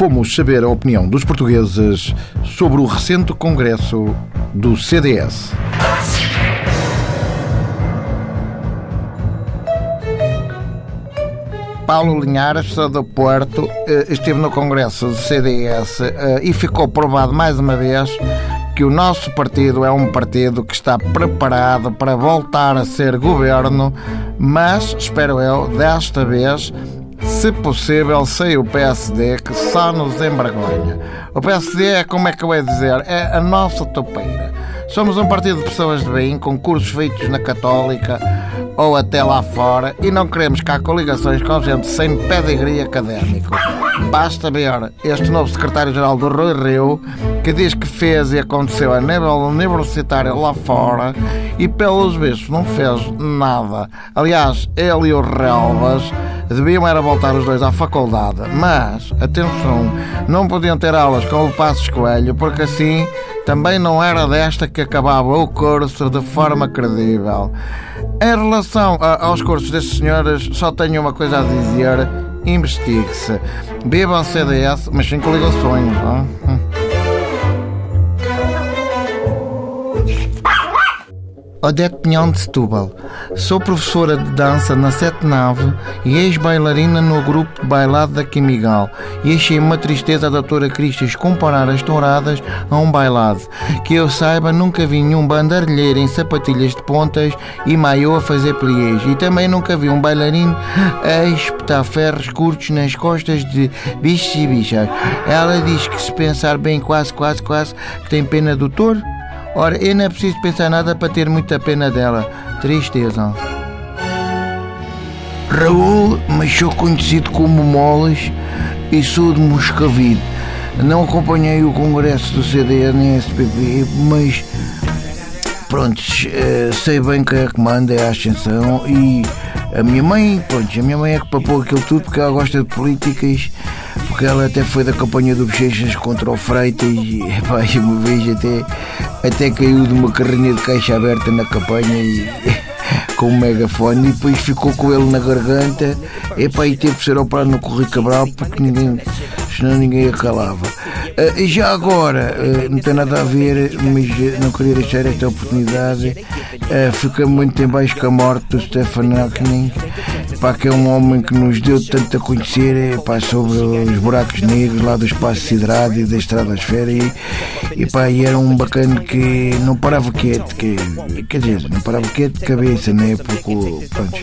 fomos saber a opinião dos portugueses sobre o recente congresso do CDS. Paulo Linhares, do Porto, eh, esteve no congresso do CDS eh, e ficou provado mais uma vez que o nosso partido é um partido que está preparado para voltar a ser governo, mas, espero eu, desta vez se possível, sem o PSD, que só nos embargonha. O PSD é, como é que eu ia dizer, é a nossa topeira. Somos um partido de pessoas de bem, com cursos feitos na Católica ou até lá fora, e não queremos cá coligações com gente sem pedigree académico. Basta ver este novo secretário-geral do Rui Rio, que diz que fez e aconteceu a nível universitário lá fora, e pelos vistos não fez nada. Aliás, ele e o Relvas deviam era voltar os dois à faculdade, mas, atenção, não podiam ter aulas com o Passos Coelho, porque assim também não era desta que acabava o curso de forma credível. Em relação a, aos cursos destes senhores, só tenho uma coisa a dizer: investigue-se. Bebam CDS, mas sem coligações. Não? Odete Pinhão de Setúbal. Sou professora de dança na Sete Nave e ex-bailarina no grupo de bailado da Quimigal. E achei uma tristeza a doutora Cristas comparar as touradas a um bailado. Que eu saiba, nunca vi nenhum bandarilheiro em sapatilhas de pontas e maiô a fazer pliés. E também nunca vi um bailarino a espetar ferros curtos nas costas de bichos e bichas. Ela diz que se pensar bem quase, quase, quase, que tem pena do touro. Ora, eu não é preciso pensar nada para ter muita pena dela. Tristeza. Raul, mas sou conhecido como Moles e sou de Moscavide. Não acompanhei o congresso do CDN nem SPP, mas pronto, eh, sei bem quem é que manda é a ascensão e a minha mãe, pronto, a minha mãe é que papou aquilo tudo porque ela gosta de políticas, porque ela até foi da campanha do Bochechas contra o Freitas e epá, uma vez até até caiu de uma carrinha de caixa aberta na campanha e com um megafone e depois ficou com ele na garganta epá, e teve que ser operado no Correio Cabral porque ninguém, senão ninguém acalava. Uh, já agora, uh, não tem nada a ver, mas não queria deixar esta oportunidade. Uh, fica muito em baixo com a morte do Stefan Hawking, pá, que é um homem que nos deu tanto a conhecer pá, sobre os buracos negros lá do espaço siderado e da estratosfera e, e, pá, e era um bacana que não parava quieto, que, quer dizer, não parava quieto de cabeça, né? Porque, pronto.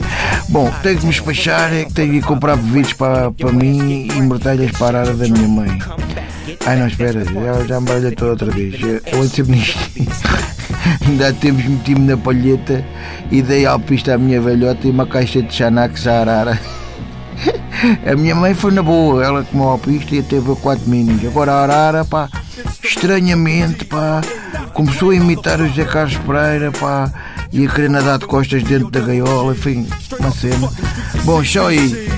Bom, tenho que me despachar, é tenho que comprar bebidos para, para mim e mortalhas para a área da minha mãe. Ai não, espera, já, já me baralhei toda outra vez. Eu nisto. Ainda há tempos meti-me na palheta e dei alpista à minha velhota e uma caixa de Xanax à arara. A minha mãe foi na boa, ela comeu alpista e teve quatro minis. Agora a arara, pá, estranhamente, pá, começou a imitar o José Carlos Pereira, pá, e a querer nadar de costas dentro da gaiola, enfim, uma cena. Bom, só aí.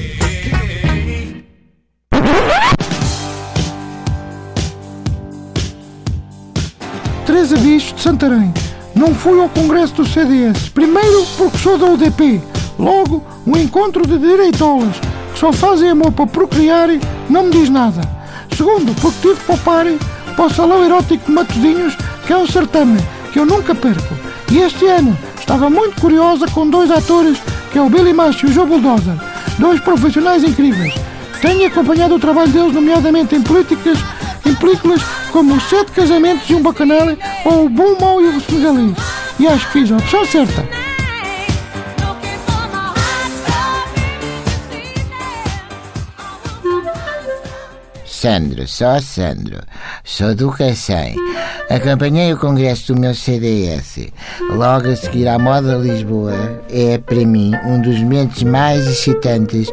Teresa Bicho de Santarém. Não fui ao congresso do CDS. Primeiro, porque sou da UDP. Logo, um encontro de direitolas que só fazem amor para procriar não me diz nada. Segundo, porque tive que poupar para o Salão Erótico de Matosinhos, que é um certame que eu nunca perco. E este ano estava muito curiosa com dois atores, que é o Billy Macho e o Joe Bulldozer. Dois profissionais incríveis. Tenho acompanhado o trabalho deles, nomeadamente em políticas em películas como Os Sete Casamentos de um Bacanal ou O Bom, Mau e o Senegalês. E acho que fiz a opção certa. Sandro, só Sandro. Sou do Cacém. Acompanhei o congresso do meu CDS. Logo a seguir à Moda Lisboa, é para mim um dos momentos mais excitantes.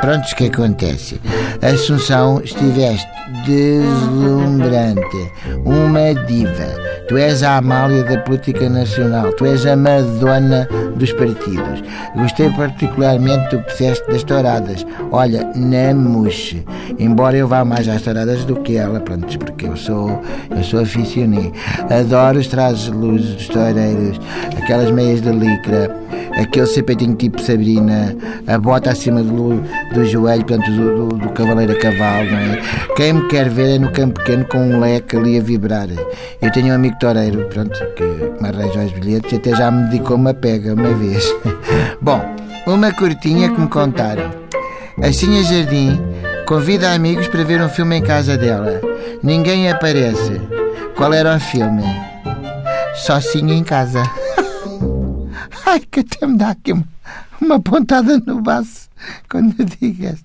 Prontos que acontece. Assunção, estiveste deslumbrante, uma diva. Tu és a Amália da política nacional, tu és a Madonna dos partidos. Gostei particularmente do que disseste das touradas. Olha, não murche. Embora eu vá mais às taradas do que ela, pronto, porque eu sou, eu sou aficionado. Adoro os trajes de luz dos toureiros, aquelas meias de licra, aquele sapatinho tipo Sabrina, a bota acima do, do joelho, portanto, do, do, do cavaleiro a cavalo, não é? Quem me quer ver é no campo pequeno com um leque ali a vibrar. Eu tenho um amigo toureiro, pronto, que me arranja os bilhetes e até já me dedicou uma pega uma vez. Bom, uma curtinha que me contaram. A Sinha Jardim convida amigos para ver um filme em casa dela. Ninguém aparece. Qual era o filme? Sozinho em casa. Ai, que até me dá aqui uma, uma pontada no baço quando digas.